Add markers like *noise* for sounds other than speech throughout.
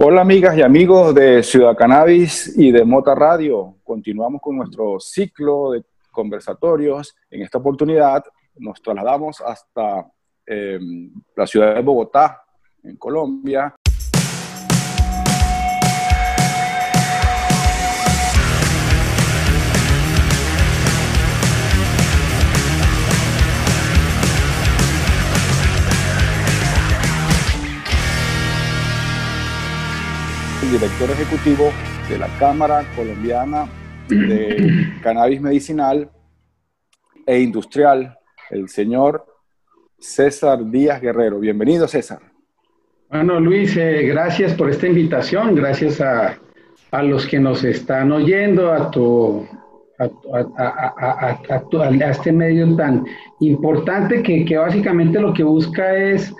Hola amigas y amigos de Ciudad Cannabis y de Mota Radio. Continuamos con nuestro ciclo de conversatorios. En esta oportunidad nos trasladamos hasta eh, la ciudad de Bogotá, en Colombia, director ejecutivo de la Cámara Colombiana de *clears throat* Cannabis Medicinal e Industrial, el señor César Díaz Guerrero. Bienvenido, César. Bueno, Luis, eh, gracias por esta invitación, gracias a, a, los que nos están oyendo, a tu, a, a este medio tan importante que, que, básicamente lo que busca es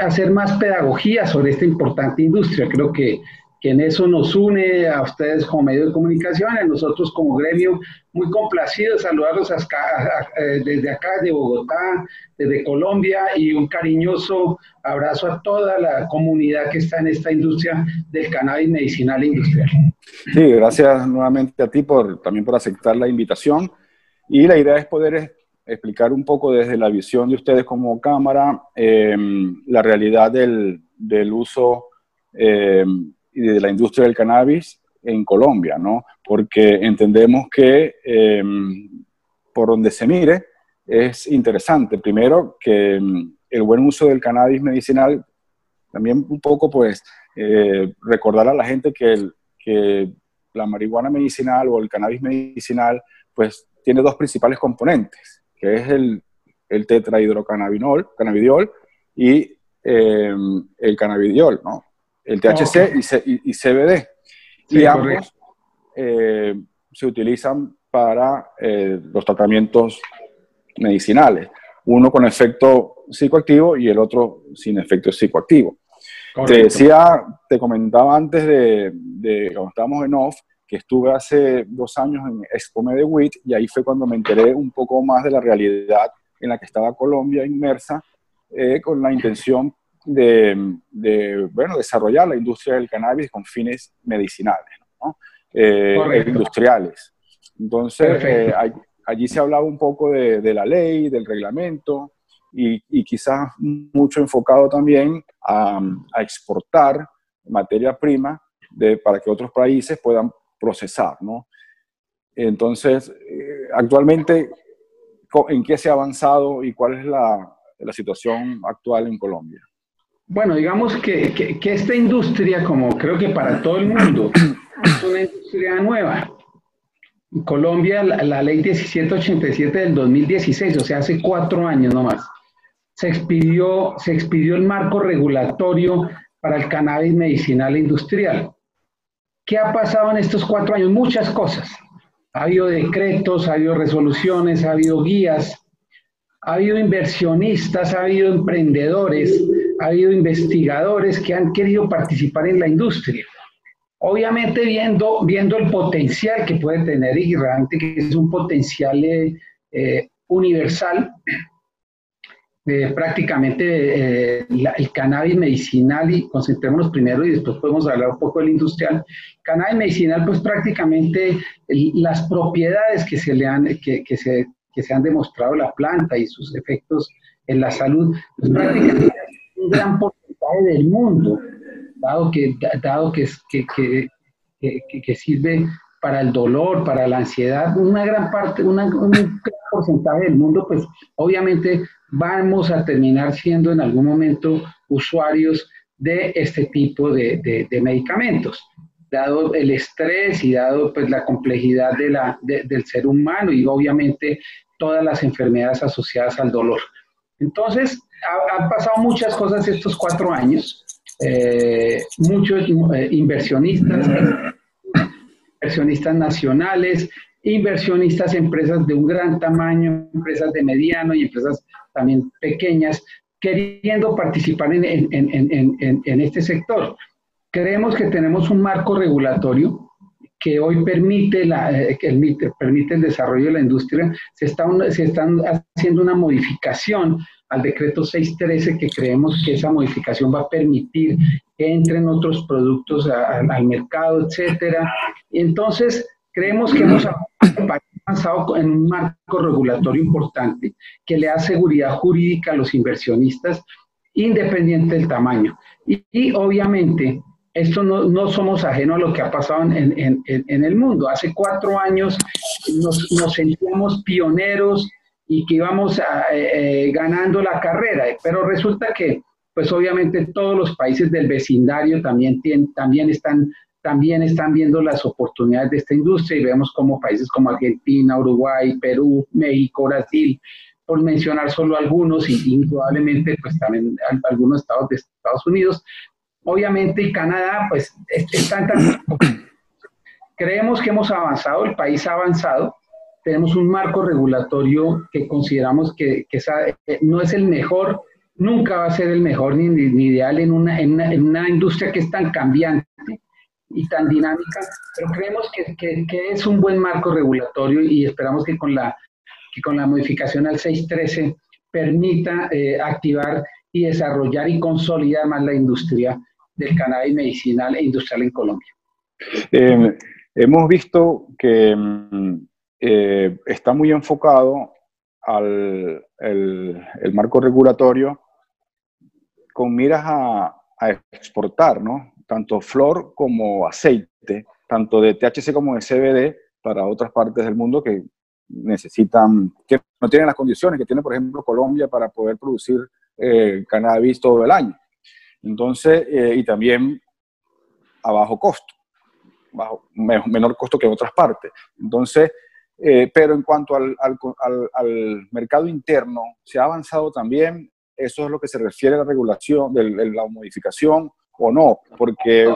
hacer más pedagogía sobre esta importante industria. Creo que que en eso nos une a ustedes como medio de comunicación, a nosotros como gremio, muy complacidos, saludarlos eh, desde acá, de Bogotá, desde Colombia, y un cariñoso abrazo a toda la comunidad que está en esta industria del cannabis medicinal e industrial. Sí, gracias nuevamente a ti por, también por aceptar la invitación. Y la idea es poder explicar un poco desde la visión de ustedes como cámara eh, la realidad del, del uso y de la industria del cannabis en Colombia, ¿no? Porque entendemos que em, por donde se mire es interesante. Primero, que em, el buen uso del cannabis medicinal, también un poco, pues, eh, recordar a la gente que, que la marihuana medicinal o el cannabis medicinal, pues, tiene dos principales componentes, que es el, el tetrahidrocannabinol, y em, el cannabidiol, ¿no? El THC y, CBD. y ambos eh, se utilizan para eh, los tratamientos medicinales, uno con efecto psicoactivo y el otro sin efecto psicoactivo. Te decía, te comentaba antes de, de, cuando estábamos en off, que estuve hace dos años en Expo Medewit y ahí fue cuando me enteré un poco más de la realidad en la que estaba Colombia inmersa, eh, con la intención de, bueno, desarrollar la industria del cannabis con fines medicinales, ¿no? Eh, industriales. Entonces, eh, allí se hablaba un poco de, la ley, del reglamento y, quizás mucho enfocado también a, exportar materia prima de, para que otros países puedan procesar, ¿no? Entonces, eh, actualmente, ¿en qué se ha avanzado y cuál es la, la situación actual en Colombia? Bueno, digamos que, esta industria, como creo que para todo el mundo, es una industria nueva. En Colombia, la, ley 1787 del 2016, o sea, hace cuatro años nomás, se expidió, se expidió el marco regulatorio para el cannabis medicinal e industrial. ¿Qué ha pasado en estos cuatro años? Muchas cosas. Ha habido decretos, ha habido resoluciones, ha habido guías, ha habido inversionistas, ha habido emprendedores, ha habido investigadores que han querido participar en la industria. Obviamente viendo, viendo el potencial que puede tener y realmente que es un potencial eh, eh, universal, eh, prácticamente el cannabis medicinal, y concentrémonos primero y después podemos hablar un poco del industrial. Cannabis medicinal, pues prácticamente las propiedades que se le han, que, que, se, que se han demostrado la planta y sus efectos en la salud, pues prácticamente un gran porcentaje del mundo, dado que, dado que, que, que, sirve para el dolor, para la ansiedad, una gran parte, un gran porcentaje del mundo, pues obviamente vamos a terminar siendo en algún momento usuarios de este tipo de, de, medicamentos, dado el estrés y dado pues la complejidad de la, del ser humano y obviamente todas las enfermedades asociadas al dolor. Entonces, han pasado muchas cosas estos cuatro años. Eh, muchos eh, inversionistas, inversionistas nacionales, inversionistas, empresas de un gran tamaño, empresas de mediano y empresas también pequeñas, queriendo participar en, en este sector. Creemos que tenemos un marco regulatorio que hoy permite, la, eh, permite el desarrollo de la industria, se, está, se están haciendo una modificación al decreto 613 que creemos que esa modificación va a permitir que entren otros productos al mercado, etcétera. Y entonces creemos que hemos avanzado en un marco regulatorio importante que le da seguridad jurídica a los inversionistas independiente del tamaño. Y, obviamente, esto no, no, somos ajenos a lo que ha pasado en, en, en el mundo. Hace cuatro años nos, nos sentíamos pioneros y que íbamos a, eh, eh, ganando la carrera, pero resulta que, pues obviamente todos los países del vecindario también, tienen, también, están, también están viendo las oportunidades de esta industria y vemos como países como Argentina, Uruguay, Perú, México, Brasil, por mencionar solo algunos y indudablemente pues también algunos estados de Estados Unidos, obviamente y Canadá pues están tan... *coughs* Creemos que hemos avanzado, el país ha avanzado, tenemos un marco regulatorio que consideramos que, eh, no es el mejor, nunca va a ser el mejor ni, ni ideal en una, en, una, industria que es tan cambiante y tan dinámica, pero creemos que, que, es un buen marco regulatorio y esperamos que con la, que con la modificación al 613 permita eh, activar y desarrollar y consolidar más la industria del cannabis medicinal e industrial en Colombia. Eh, hemos visto que mm, eh, está muy enfocado al el, marco regulatorio con miras a, exportar, ¿no? Tanto flor como aceite, tanto de THC como de CBD para otras partes del mundo que necesitan, que no tienen las condiciones que tiene, por ejemplo, Colombia para poder producir eh, cannabis todo el año. Entonces, eh, y también a bajo costo, bajo, menor costo que en otras partes. Entonces, eh, pero en cuanto al, mercado interno, se ha avanzado también, eso es lo que se refiere a la regulación, de, la modificación o no, porque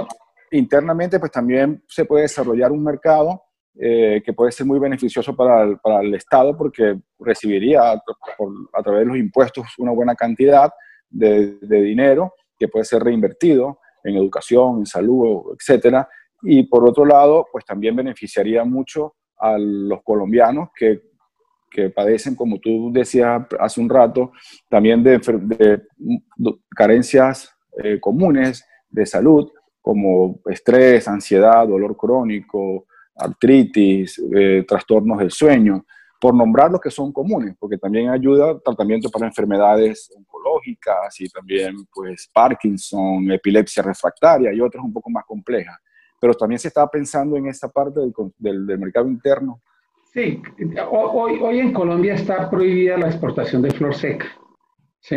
internamente pues también se puede desarrollar un mercado eh, que puede ser muy beneficioso para el, Estado porque recibiría a, través de los impuestos una buena cantidad de, de dinero que puede ser reinvertido en educación, en salud, etcétera. Y por otro lado, pues también beneficiaría mucho a los colombianos que, que padecen, como tú decías hace un rato, también de, carencias eh, comunes de salud, como estrés, ansiedad, dolor crónico, artritis, eh, trastornos del sueño, por nombrar los que son comunes, porque también ayuda tratamiento para enfermedades oncológicas y también pues Parkinson, epilepsia refractaria y otras un poco más complejas pero también se estaba pensando en esta parte del, del, mercado interno. Sí, hoy, hoy en Colombia está prohibida la exportación de flor seca. ¿sí?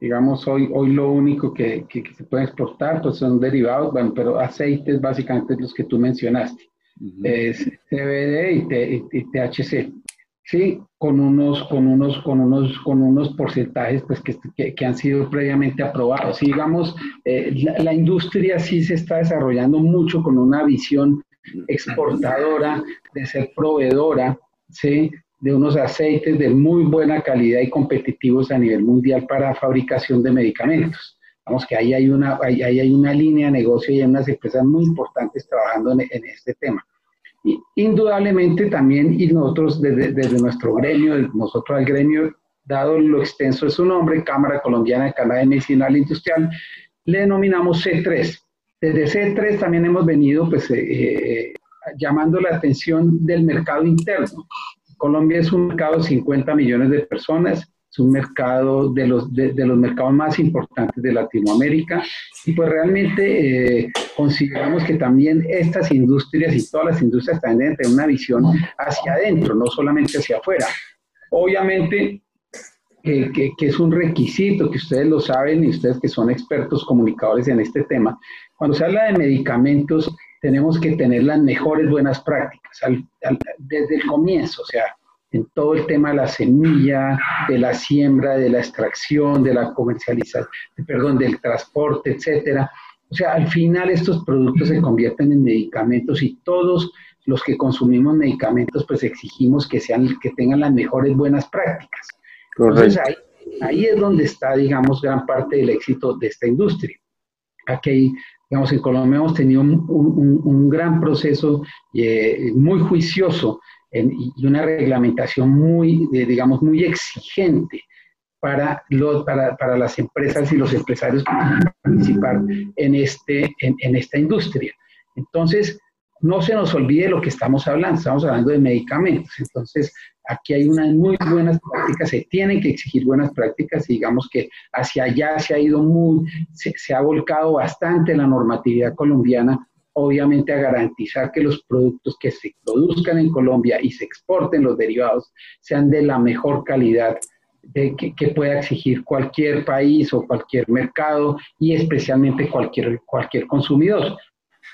Digamos, hoy, hoy lo único que, que, se puede exportar pues son derivados, bueno, pero aceites básicamente los que tú mencionaste. Es CBD y, y THC. Sí, con unos, con unos, con unos, con unos porcentajes pues, que, que, han sido previamente aprobados. digamos, eh, la, industria sí se está desarrollando mucho con una visión exportadora, de ser proveedora, ¿sí? de unos aceites de muy buena calidad y competitivos a nivel mundial para fabricación de medicamentos. Vamos que ahí hay una, ahí, hay una línea de negocio y hay unas empresas muy importantes trabajando en, en este tema indudablemente también, y nosotros desde, nuestro gremio, nosotros al gremio, dado lo extenso de su nombre, Cámara Colombiana de Canadá Medicinal Industrial, le denominamos C3. Desde C3 también hemos venido pues, eh, eh, llamando la atención del mercado interno. Colombia es un mercado de 50 millones de personas, es un mercado de los, de, los mercados más importantes de Latinoamérica y pues realmente eh, consideramos que también estas industrias y todas las industrias también deben tener una visión hacia adentro, no solamente hacia afuera. Obviamente que, que, es un requisito, que ustedes lo saben y ustedes que son expertos comunicadores en este tema. Cuando se habla de medicamentos, tenemos que tener las mejores buenas prácticas desde el comienzo, o sea, en todo el tema de la semilla, de la siembra, de la extracción, de la comercialización, perdón, del transporte, etcétera. O sea, al final estos productos se convierten en medicamentos y todos los que consumimos medicamentos pues exigimos que sean que tengan las mejores buenas prácticas. Entonces ahí, ahí es donde está, digamos, gran parte del éxito de esta industria. Aquí, digamos, en Colombia hemos tenido un, un, un gran proceso eh, muy juicioso y una reglamentación muy, digamos, muy exigente para, los, para, para, las empresas y los empresarios que participar en, este, en, en esta industria. Entonces, no se nos olvide lo que estamos hablando, estamos hablando de medicamentos. Entonces, aquí hay unas muy buenas prácticas, se tienen que exigir buenas prácticas y digamos que hacia allá se ha ido muy, se ha volcado bastante la normatividad colombiana, obviamente a garantizar que los productos que se produzcan en Colombia y se exporten los derivados sean de la mejor calidad de que, pueda exigir cualquier país o cualquier mercado y especialmente cualquier, cualquier consumidor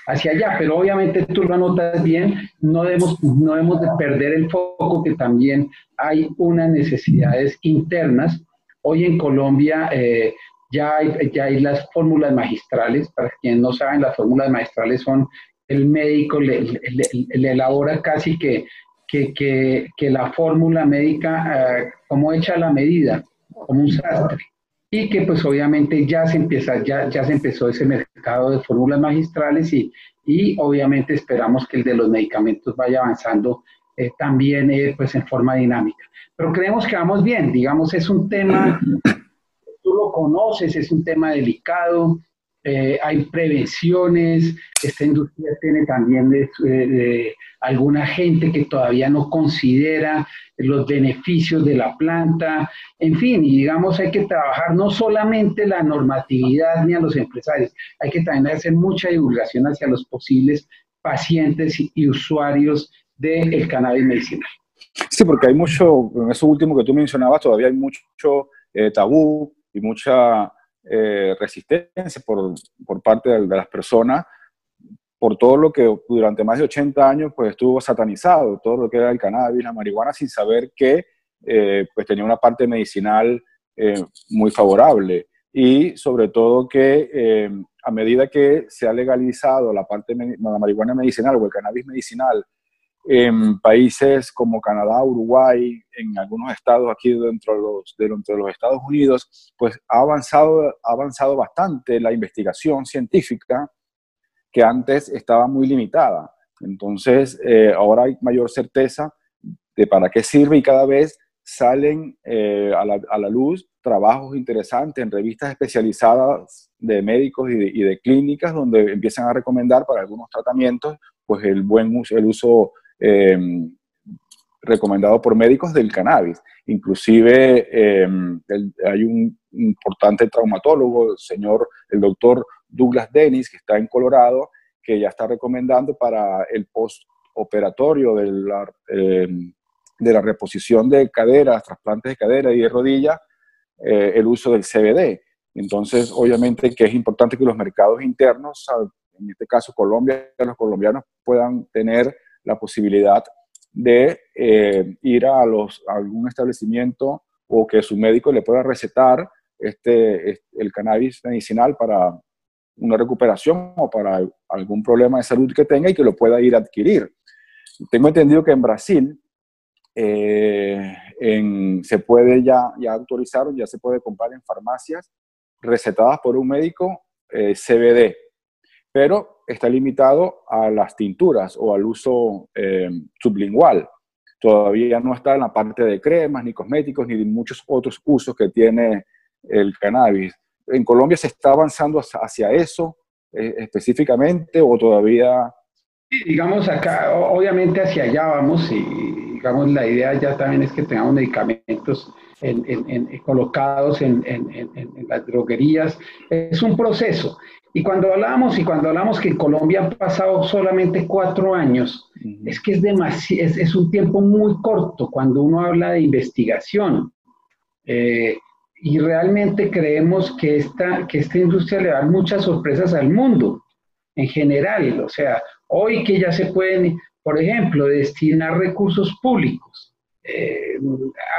hacia allá, pero obviamente tú lo anotas bien, no debemos, no debemos de perder el foco que también hay unas necesidades internas. Hoy en Colombia eh, ya, hay, ya hay las fórmulas magistrales, para quienes no saben, las fórmulas magistrales son el médico le, le, le elabora casi que, que, que, que la fórmula médica eh, como hecha la medida, como un sastre y que pues obviamente ya se empieza, ya, ya se empezó ese mercado de fórmulas magistrales y, y obviamente esperamos que el de los medicamentos vaya avanzando eh, también eh, pues en forma dinámica. Pero creemos que vamos bien, digamos, es un tema, tú lo conoces, es un tema delicado, eh, hay prevenciones, esta industria tiene también de, de, de alguna gente que todavía no considera los beneficios de la planta, en fin, y digamos hay que trabajar no solamente la normatividad ni a los empresarios, hay que también hacer mucha divulgación hacia los posibles pacientes y usuarios del cannabis medicinal. Sí, porque hay mucho, en eso último que tú mencionabas, todavía hay mucho eh, tabú y mucha eh, resistencia por, por parte de, de las personas por todo lo que durante más de 80 años pues estuvo satanizado, todo lo que era el cannabis, la marihuana, sin saber que eh, pues tenía una parte medicinal eh, muy favorable. Y sobre todo que eh, a medida que se ha legalizado la parte la marihuana medicinal o el cannabis medicinal en países como Canadá, Uruguay, en algunos estados aquí dentro de los, dentro de los Estados Unidos, pues ha avanzado, ha avanzado bastante la investigación científica que antes estaba muy limitada. Entonces, eh, ahora hay mayor certeza de para qué sirve y cada vez salen eh, a, la, a, la, luz trabajos interesantes en revistas especializadas de médicos y de, y de, clínicas donde empiezan a recomendar para algunos tratamientos pues el buen uso, el uso eh, recomendado por médicos del cannabis. Inclusive el, hay un importante traumatólogo, el señor, el doctor Douglas Dennis, que está en Colorado, que ya está recomendando para el postoperatorio de la, eh, de la reposición de caderas, trasplantes de cadera y de rodilla, eh, el uso del CBD. Entonces, obviamente que es importante que los mercados internos, en este caso Colombia, los colombianos puedan tener la posibilidad de eh, ir a, los, algún establecimiento o que su médico le pueda recetar este, este, el cannabis medicinal para una recuperación o para algún problema de salud que tenga y que lo pueda ir a adquirir. Tengo entendido que en Brasil eh, se puede ya, ya autorizaron, ya se puede comprar en farmacias recetadas por un médico eh, CBD, pero está limitado a las tinturas o al uso eh, sublingual. Todavía no está en la parte de cremas, ni cosméticos, ni de muchos otros usos que tiene el cannabis en Colombia se está avanzando hacia eso eh, específicamente o todavía... Sí, digamos acá, obviamente hacia allá vamos y digamos la idea ya también es que tengamos medicamentos en, en, colocados en, las droguerías. Es un proceso. Y cuando hablamos, y cuando hablamos que en Colombia han pasado solamente cuatro años, uh -huh. es que es, es, es, un tiempo muy corto cuando uno habla de investigación. Eh, y realmente creemos que esta, que esta industria le da muchas sorpresas al mundo en general. O sea, hoy que ya se pueden, por ejemplo, destinar recursos públicos. Eh,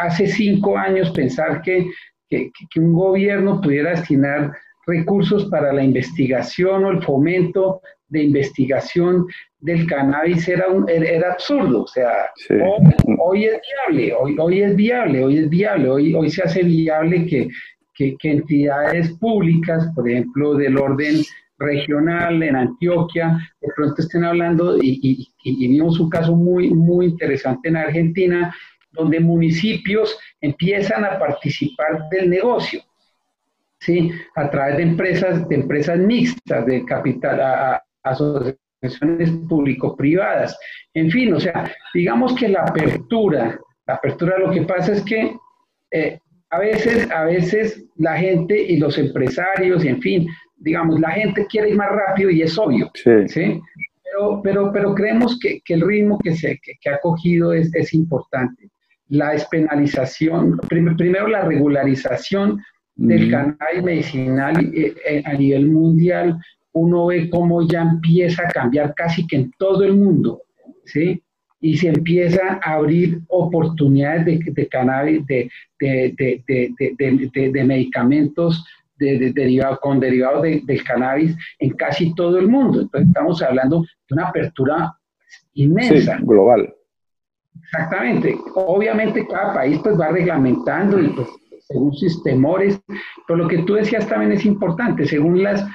hace cinco años pensar que, que, que, un gobierno pudiera destinar recursos para la investigación o el fomento de investigación del cannabis era, un, era absurdo. O sea, sí. hoy, hoy, es viable, hoy, hoy es viable, hoy es viable, hoy, hoy se hace viable que, que, que entidades públicas, por ejemplo, del orden regional en Antioquia, de pronto estén hablando y, y, y, vimos un caso muy, muy interesante en Argentina, donde municipios empiezan a participar del negocio, ¿sí? A través de empresas, de empresas mixtas, de capital, a, asociaciones público-privadas, en fin, o sea, digamos que la apertura, la apertura lo que pasa es que eh, a veces, a veces la gente y los empresarios, y en fin, digamos, la gente quiere ir más rápido y es obvio, ¿sí? Pero, pero, pero creemos que, que el ritmo que, se, que, ha cogido es, es, importante. La despenalización, primero la regularización del cannabis medicinal eh, eh, a nivel mundial, uno ve cómo ya empieza a cambiar casi que en todo el mundo, ¿sí? y se empieza a abrir oportunidades de, de cannabis, de, de, de medicamentos derivado, con derivados del cannabis en casi todo el mundo. Entonces estamos hablando de una apertura inmensa. global. Exactamente. Obviamente cada país pues va reglamentando y pues según sus temores, pero lo que tú decías también es importante, según las,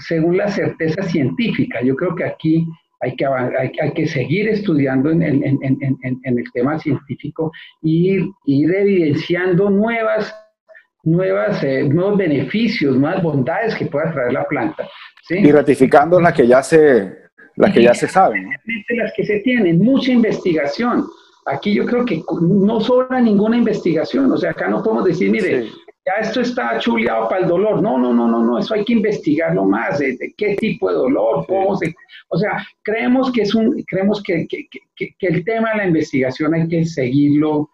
según la certeza científica. Yo creo que aquí hay que, hay, que seguir estudiando en, el tema científico y ir, evidenciando nuevas, nuevas, eh, nuevos beneficios, nuevas bondades que pueda traer la planta. Y ratificando las que ya se, las que ya se saben. Las que se tienen, mucha investigación. Aquí yo creo que no sobra ninguna investigación, o sea, acá no podemos decir, mire, ya esto está chuleado para el dolor. No, no, no, no, no, eso hay que investigarlo más, de, qué tipo de dolor, cómo se... O sea, creemos que es un, creemos que, que, que, que, el tema de la investigación hay que seguirlo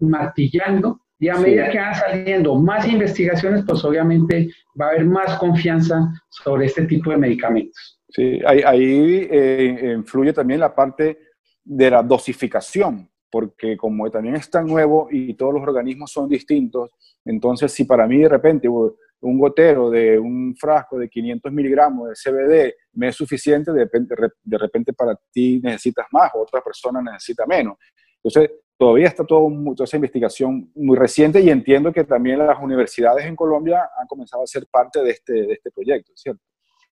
martillando y a medida que van saliendo más investigaciones, pues obviamente va a haber más confianza sobre este tipo de medicamentos. Sí, ahí, eh, influye también la parte de la dosificación, porque como también es tan nuevo y todos los organismos son distintos, entonces, si para mí de repente un gotero de un frasco de 500 miligramos de CBD me es suficiente, de repente, de repente para ti necesitas más, otra persona necesita menos. Entonces, todavía está todo, toda esa investigación muy reciente y entiendo que también las universidades en Colombia han comenzado a ser parte de este, de este proyecto, ¿cierto?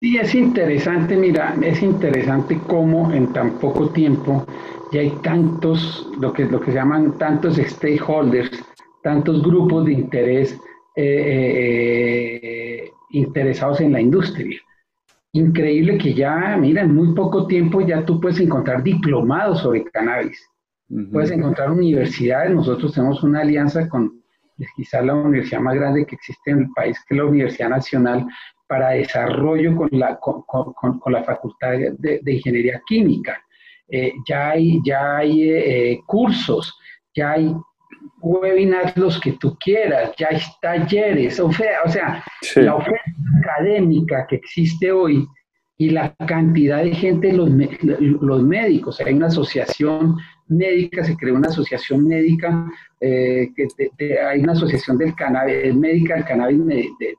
Sí, es interesante, mira, es interesante cómo en tan poco tiempo ya hay tantos, lo que, lo que se llaman tantos stakeholders, tantos grupos de interés eh, eh, interesados en la industria. Increíble que ya, mira, en muy poco tiempo ya tú puedes encontrar diplomados sobre cannabis. Puedes encontrar universidades. Nosotros tenemos una alianza con quizás la universidad más grande que existe en el país, que es la Universidad Nacional para Desarrollo con la, con, con, la Facultad de, Ingeniería Química. Eh, ya hay, ya hay cursos, ya hay webinars los que tú quieras, ya hay talleres, o sea, o sea la oferta académica que existe hoy y la cantidad de gente, los, los médicos, hay una asociación médica, se creó una asociación médica, eh, que hay una asociación del cannabis médica, del cannabis,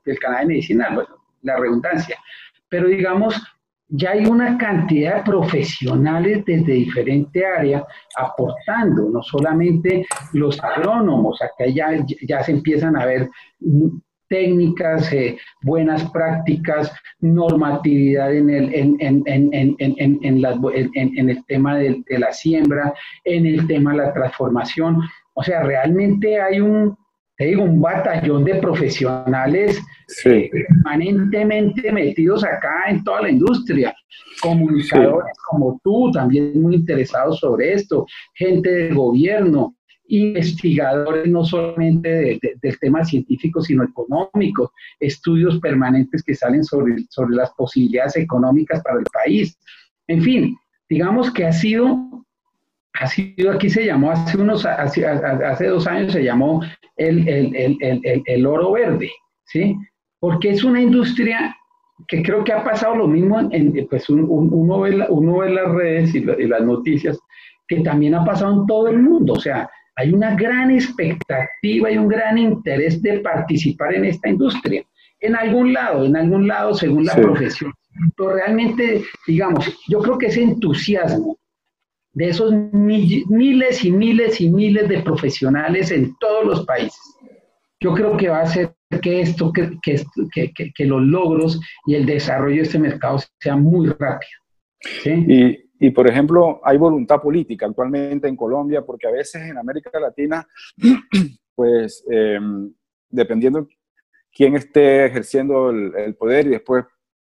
del cannabis medicinal, bueno, la redundancia, pero digamos, ya hay una cantidad de profesionales desde diferente área aportando, no solamente los agrónomos, acá ya, ya se empiezan a ver técnicas, eh, buenas prácticas, normatividad en el, en el tema de, de la siembra, en el tema de la transformación. O sea, realmente hay un, te digo, un batallón de profesionales eh, permanentemente metidos acá en toda la industria, comunicadores como tú, también muy interesados sobre esto, gente del gobierno, investigadores no solamente del tema científico, sino económico, estudios permanentes que salen sobre, sobre las posibilidades económicas para el país. En fin, digamos que ha sido ha sido, aquí se llamó, hace, unos, hace, hace dos años se llamó el, el, el, el, oro verde, ¿sí? Porque es una industria que creo que ha pasado lo mismo, en, pues uno, ve uno ve las redes y, las noticias, que también ha pasado en todo el mundo, o sea, hay una gran expectativa y un gran interés de participar en esta industria. En algún lado, en algún lado, según la profesión. Pero realmente, digamos, yo creo que ese entusiasmo de esos miles y miles y miles de profesionales en todos los países. Yo creo que va a hacer que esto, que, que, que, los logros y el desarrollo de este mercado sea muy rápido. Y, Y, por ejemplo, hay voluntad política actualmente en Colombia, porque a veces en América Latina, *clears throat* pues, em, dependiendo quién esté ejerciendo el, poder y después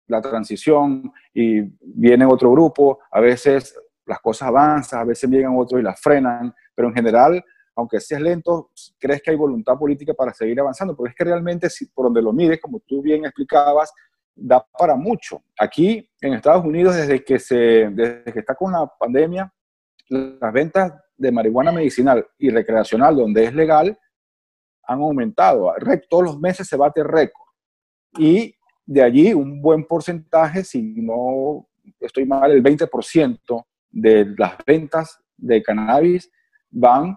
la transición y viene otro grupo, a veces las cosas avanzan, a veces llegan otros y las frenan, pero en general, aunque seas lento, crees que hay voluntad política para seguir avanzando, porque es que realmente, si, por donde lo mires, como tú bien explicabas, da para mucho. Aquí en Estados Unidos, desde que, se, desde que está con la pandemia, las ventas de marihuana medicinal y recreacional, donde es legal, han aumentado. Todos los meses se bate récord. Y de allí un buen porcentaje, si no estoy mal, el 20% de las ventas de cannabis van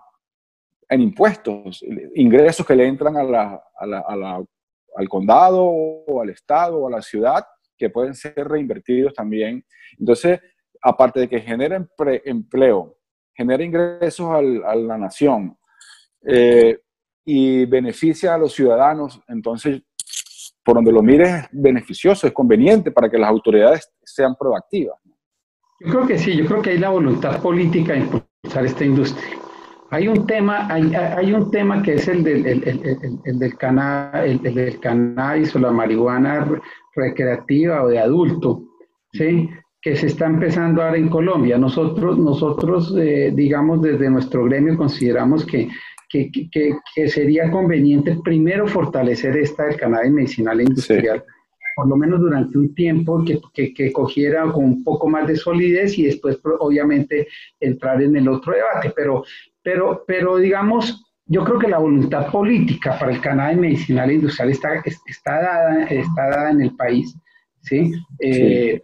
en impuestos, ingresos que le entran a la, a la al condado o al estado o a la ciudad que pueden ser reinvertidos también. Entonces, aparte de que genera empleo, genera ingresos a la nación eh, y beneficia a los ciudadanos, entonces, por donde lo mires, es beneficioso, es conveniente para que las autoridades sean proactivas. Yo creo que sí, yo creo que hay la voluntad política de impulsar esta industria. Hay un tema, hay, hay un tema que es el del, el, el, el del, del cannabis o la marihuana recreativa o de adulto, ¿sí? que se está empezando ahora en Colombia. Nosotros, nosotros eh, digamos, desde nuestro gremio consideramos que, que, que, que, sería conveniente primero fortalecer esta del cannabis medicinal e industrial. Por lo menos durante un tiempo, que, que, que, cogiera con un poco más de solidez y después, obviamente, entrar en el otro debate. Pero pero, pero digamos, yo creo que la voluntad política para el canal medicinal e industrial está, está, dada, está dada en el país, ¿sí? Eh,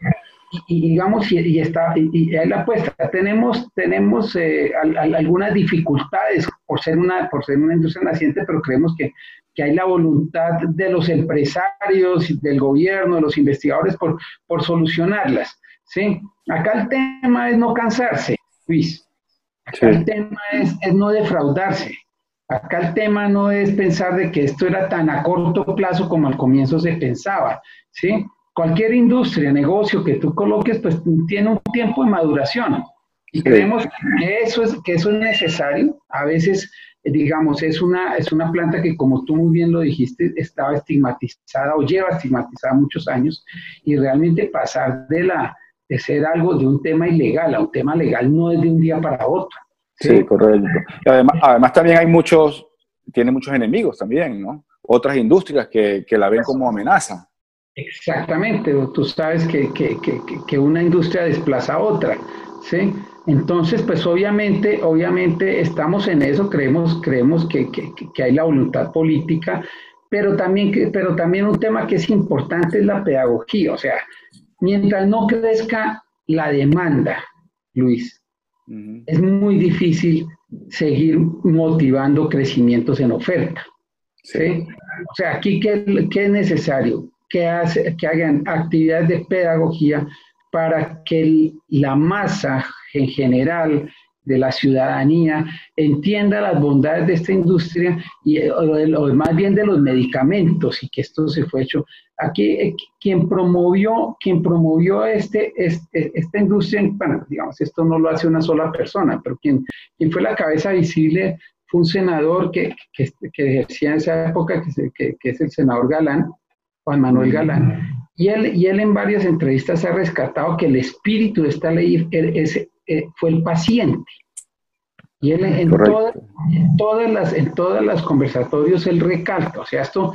y, digamos, y, está, y, ahí la apuesta. Tenemos, tenemos eh, algunas dificultades por ser, una, por ser una industria naciente, pero creemos que, que hay la voluntad de los empresarios, del gobierno, de los investigadores por, por solucionarlas, ¿sí? Acá el tema es no cansarse, Luis. Acá el tema es, no defraudarse. Acá el tema no es pensar de que esto era tan a corto plazo como al comienzo se pensaba, ¿sí? Cualquier industria, negocio que tú coloques, pues tiene un tiempo de maduración. Y creemos que eso es, que eso es necesario. A veces, digamos, es una, es una planta que, como tú muy bien lo dijiste, estaba estigmatizada o lleva estigmatizada muchos años. Y realmente pasar de la, de ser algo de un tema ilegal a un tema legal no es de un día para otro. Sí, correcto. además, además también hay muchos, tiene muchos enemigos también, ¿no? Otras industrias que, que la ven como amenaza. Exactamente, tú sabes que, que, que, una industria desplaza a otra, ¿sí? Entonces, pues obviamente, obviamente estamos en eso, creemos, creemos que, hay la voluntad política, pero también, pero también un tema que es importante es la pedagogía, o sea, mientras no crezca la demanda, Luis, es muy difícil seguir motivando crecimientos en oferta. ¿sí? O sea, aquí, ¿qué, qué es necesario? Que, hace, que hagan actividades de pedagogía para que la masa en general de la ciudadanía entienda las bondades de esta industria y o, más bien de los medicamentos y que esto se fue hecho. Aquí eh, quien promovió, quien promovió este, este, esta industria, bueno, digamos, esto no lo hace una sola persona, pero quien, quien fue la cabeza visible fue un senador que, que, que ejercía en esa época, que, que, es el senador Galán, Juan Manuel Galán. Y él, y él en varias entrevistas ha rescatado que el espíritu de esta ley es, eh, fue el paciente. Y él en, todas, las, en todas las conversatorios él recalca, o sea, esto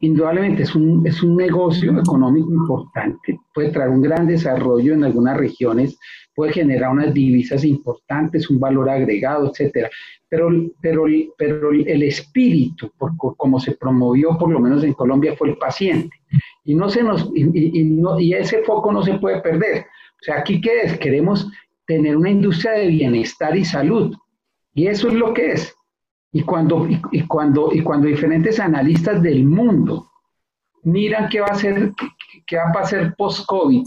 indudablemente es un, es un negocio económico importante, puede traer un gran desarrollo en algunas regiones, puede generar unas divisas importantes, un valor agregado, etcétera. Pero, pero, pero el espíritu, por, como se promovió por lo menos en Colombia, fue el paciente. Y, no se nos, y, no, y ese foco no se puede perder. O sea, aquí qué es? Queremos tener una industria de bienestar y salud. Y eso es lo que es. Y cuando, y, cuando, y cuando diferentes analistas del mundo miran qué va a ser, qué va a pasar post-COVID,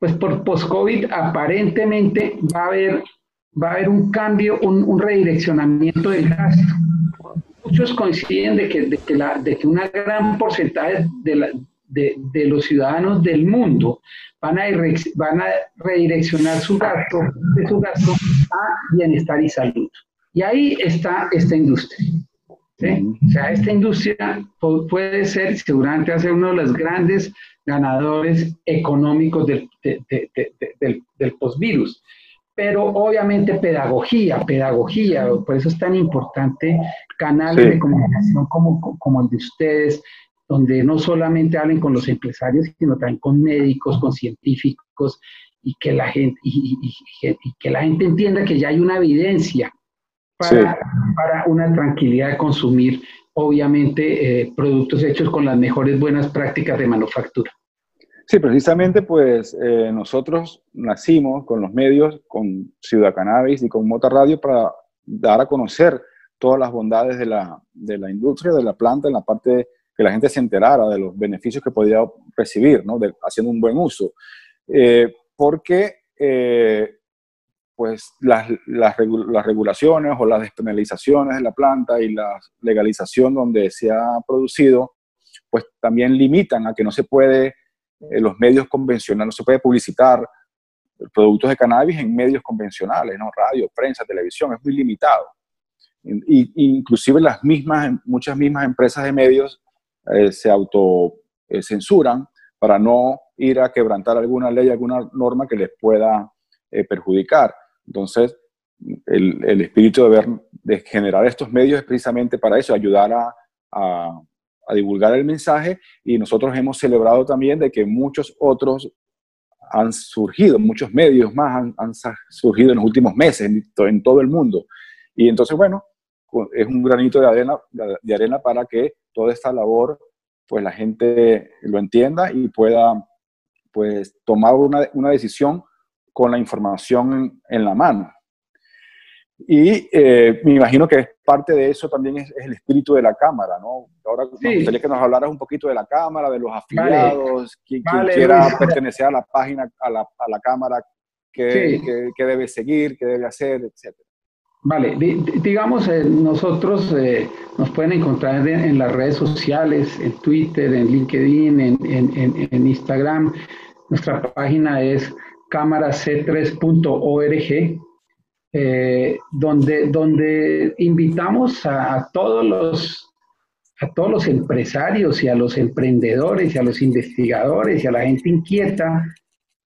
pues por post-COVID aparentemente va a haber, va a haber un cambio, un, redireccionamiento del gasto. Muchos coinciden de que, de que, la, de que una gran porcentaje de, de, los ciudadanos del mundo van a, van a redireccionar su gasto, de su gasto a bienestar y salud. Y ahí está esta industria. O sea, esta industria puede ser, seguramente ser uno de los grandes ganadores económicos del, del, del postvirus. Pero obviamente pedagogía, pedagogía, por eso es tan importante canales de comunicación como, como el de ustedes, donde no solamente hablen con los empresarios, sino también con médicos, con científicos, y que la gente, y, que la gente entienda que ya hay una evidencia para, para una tranquilidad de consumir, obviamente, eh, productos hechos con las mejores buenas prácticas de manufactura. Sí, precisamente pues eh, nosotros nacimos con los medios, con Ciudad Cannabis y con Mota Radio para dar a conocer todas las bondades de la, de la industria, de la planta, en la parte que la gente se enterara de los beneficios que podía recibir, haciendo un buen uso. Eh, porque eh, pues las, las, las, regulaciones o las despenalizaciones de la planta y la legalización donde se ha producido, pues también limitan a que no se puede eh, los medios convencionales, no se puede publicitar productos de cannabis en medios convencionales, ¿no? radio, prensa, televisión, es muy limitado. Inclusive las mismas, muchas mismas empresas de medios eh, se autocensuran para no ir a quebrantar alguna ley, alguna norma que les pueda eh, perjudicar. Entonces, el, el espíritu de, generar estos medios es precisamente para eso, ayudar a a divulgar el mensaje y nosotros hemos celebrado también de que muchos otros han surgido, muchos medios más han, surgido en los últimos meses en, todo el mundo. Y entonces, bueno, es un granito de arena, de arena para que toda esta labor, pues la gente lo entienda y pueda, pues, tomar una, una decisión con la información en la mano. Y eh, me imagino que parte de eso también es, el espíritu de la Cámara, ¿no? Ahora me gustaría que nos hablaras un poquito de la Cámara, de los afiliados, quien, quiera pertenecer a la página, a la, a la Cámara, qué, debe seguir, qué debe hacer, etc. Vale, digamos, eh, nosotros eh, nos pueden encontrar en, las redes sociales, en Twitter, en LinkedIn, en, Instagram. Nuestra página es cámarac3.org eh, donde, donde invitamos a, todos los, a todos los empresarios y a los emprendedores y a los investigadores y a la gente inquieta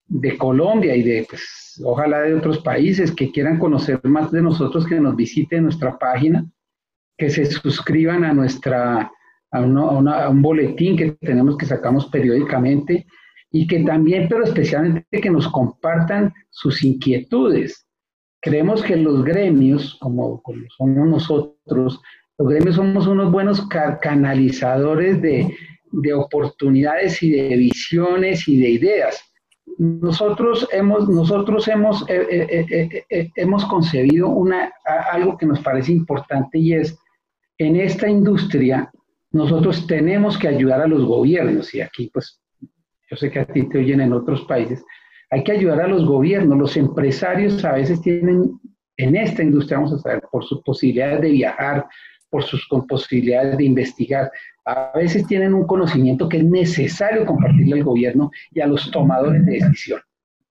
de Colombia y de, pues, ojalá de otros países que quieran conocer más de nosotros, que nos visiten nuestra página, que se suscriban a nuestra, a, a un boletín que tenemos que sacamos periódicamente y que también, pero especialmente que nos compartan sus inquietudes Creemos que los gremios, como, somos nosotros, los gremios somos unos buenos canalizadores de, oportunidades y de visiones y de ideas. Nosotros hemos, nosotros hemos, eh, eh, eh, hemos concebido una, algo que nos parece importante y es, en esta industria, nosotros tenemos que ayudar a los gobiernos, y aquí pues yo sé que a ti te oyen en otros países, hay que ayudar a los gobiernos, los empresarios a veces tienen en esta industria, vamos a saber, por sus posibilidades de viajar, por sus posibilidades de investigar, a veces tienen un conocimiento que es necesario compartirle al gobierno y a los tomadores de decisión.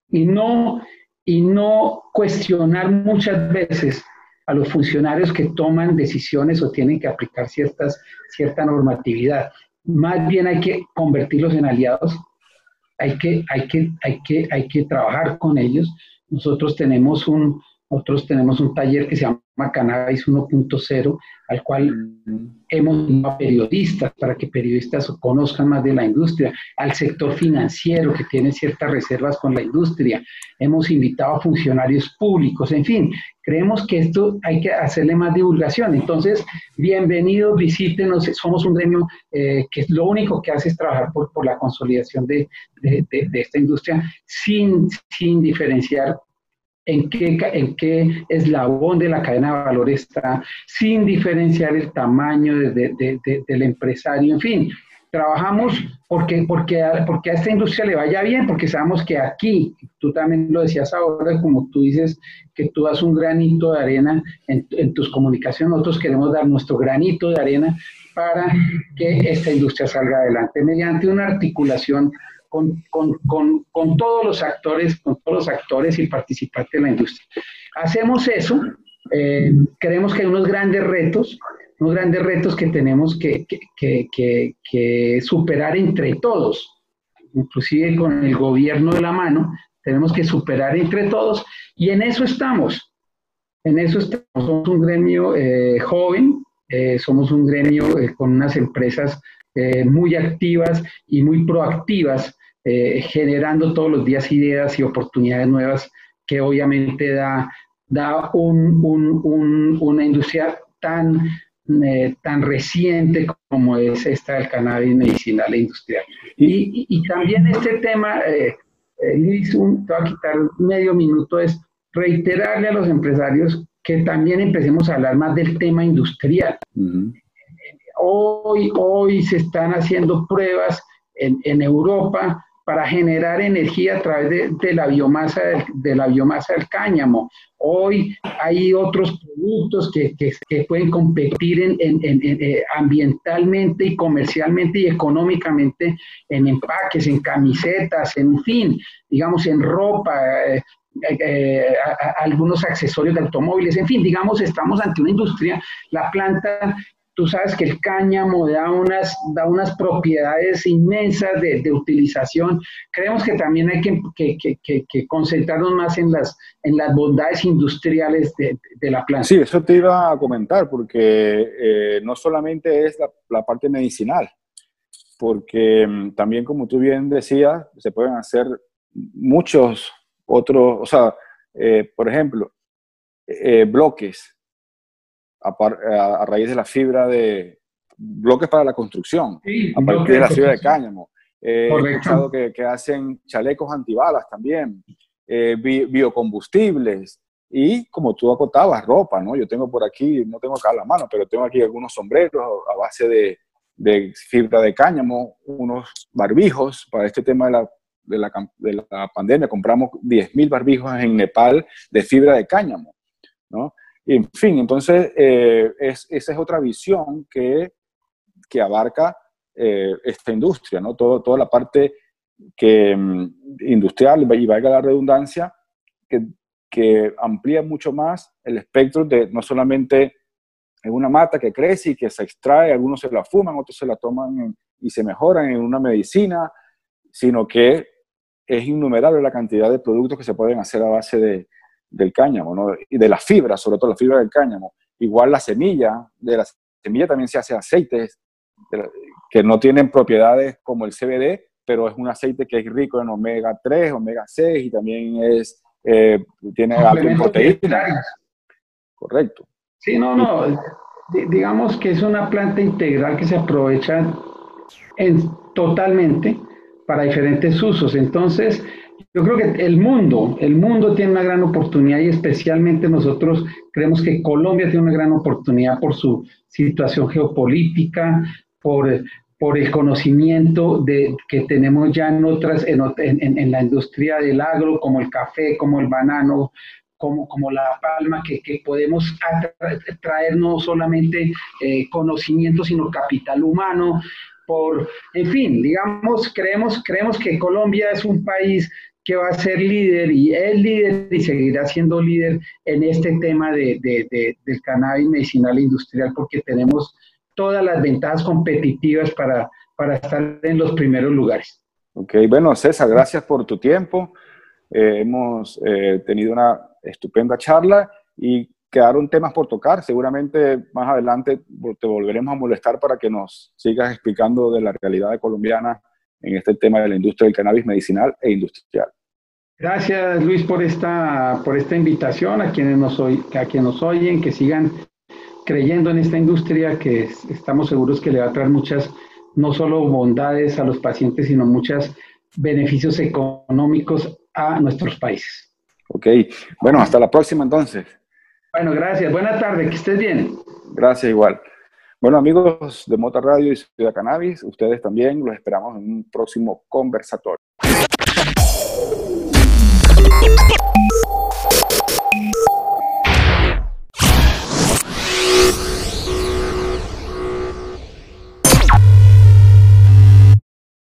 Y no, y no cuestionar muchas veces a los funcionarios que toman decisiones o tienen que aplicar ciertas, cierta normatividad. Más bien hay que convertirlos en aliados hay que, hay que, hay que, hay que trabajar con ellos. Nosotros tenemos un, nosotros tenemos un taller que se llama Cannabis 1.0, al cual hemos a periodistas para que periodistas conozcan más de la industria, al sector financiero que tiene ciertas reservas con la industria. Hemos invitado a funcionarios públicos, en fin, creemos que esto hay que hacerle más divulgación. Entonces, bienvenidos, visítenos, somos un gremio eh, que lo único que hace es trabajar por, por la consolidación de, de, de, esta industria sin, sin diferenciar en qué, en qué eslabón de la cadena de valor está, sin diferenciar el tamaño de, del empresario, en fin. trabajamos porque, porque, porque a esta industria le vaya bien, porque sabemos que aquí, tú también lo decías ahora, como tú dices, que tú das un granito de arena en, en tus comunicaciones, nosotros queremos dar nuestro granito de arena para que esta industria salga adelante mediante una articulación con, con, con, con, todos los actores, con todos los actores y participantes de la industria. Hacemos eso, eh, creemos que hay unos grandes retos, unos grandes retos que tenemos que, que, que, que, superar entre todos, inclusive con el gobierno de la mano, tenemos que superar entre todos y en eso estamos. En eso estamos, somos un gremio eh, joven, eh, somos un gremio eh, con unas empresas muy activas y muy proactivas, generando todos los días ideas y oportunidades nuevas que obviamente da, da un, un, una industria tan, tan reciente como es esta del cannabis medicinal e industrial. Y, y, también este tema, Luis, un, te voy a quitar medio minuto, es reiterarle a los empresarios que también empecemos a hablar más del tema industrial. Hoy, hoy se están haciendo pruebas en, en Europa para generar energía a través de, la, biomasa del, de la biomasa del cáñamo. Hoy hay otros productos que, que, pueden competir en, en, eh, ambientalmente y comercialmente y económicamente en empaques, en camisetas, en fin, digamos en ropa, eh, eh, algunos accesorios de automóviles, en fin, digamos, estamos ante una industria, la planta, tú sabes que el cáñamo da unas, da unas propiedades inmensas de, utilización, creemos que también hay que, que, concentrarnos más en las, en las bondades industriales de, la planta. Sí, eso te iba a comentar, porque eh, no solamente es la, la parte medicinal, porque mm, también, como tú bien decías, se pueden hacer muchos otros, o sea, eh, por ejemplo, eh, bloques a, raíz de la fibra de bloques para la construcción, a partir de la fibra de cáñamo. Eh, he escuchado que, que, hacen chalecos antibalas también, biocombustibles y como tú acotabas, ropa, ¿no? Yo tengo por aquí, no tengo acá la mano, pero tengo aquí algunos sombreros a base de, de fibra de cáñamo, unos barbijos para este tema de la de la, de la pandemia, compramos 10.000 barbijos en Nepal de fibra de cáñamo, ¿no? En fin, entonces eh, es, esa es otra visión que, que abarca eh, esta industria, ¿no? Todo, toda la parte que, mm, industrial, y valga la redundancia, que, que amplía mucho más el espectro de no solamente en una mata que crece y que se extrae, algunos se la fuman, otros se la toman y se mejoran en una medicina, sino que es innumerable la cantidad de productos que se pueden hacer a base de, del cáñamo, ¿no? Y de la fibra, sobre todo la fibra del cáñamo. Igual la semilla, de la semilla también se hace aceites que no tienen propiedades como el CBD, pero es un aceite que es rico en omega 3, omega 6 y también es, eh, tiene proteínas. Correcto. Sí, no, no. digamos que es una planta integral que se aprovecha en, totalmente para diferentes usos. Entonces, yo creo que el mundo, el mundo tiene una gran oportunidad y especialmente nosotros creemos que Colombia tiene una gran oportunidad por su situación geopolítica, por, por el conocimiento de, que tenemos ya en otras, en, la industria del agro, como el café, como el banano, como, como, la palma, que, que podemos traer no solamente eh, conocimiento, sino capital humano, por, en fin, digamos, creemos, creemos que Colombia es un país que va a ser líder y es líder y seguirá siendo líder en este tema de, de, del cannabis medicinal industrial porque tenemos todas las ventajas competitivas para, para estar en los primeros lugares. Ok, bueno, César, gracias por tu tiempo. Eh, hemos eh, tenido una estupenda charla y quedaron temas por tocar. Seguramente más adelante te volveremos a molestar para que nos sigas explicando de la realidad colombiana en este tema de la industria del cannabis medicinal e industrial. Gracias Luis por esta, por esta invitación a quienes, nos a quienes nos oyen, que sigan creyendo en esta industria que estamos seguros que le va a traer muchas, no solo bondades a los pacientes, sino muchos beneficios económicos a nuestros países. Ok, bueno, hasta la próxima entonces. Bueno, gracias. Buenas tardes, que estés bien. Gracias igual. Bueno, amigos de Mota Radio y Ciudad Cannabis, ustedes también los esperamos en un próximo conversatorio.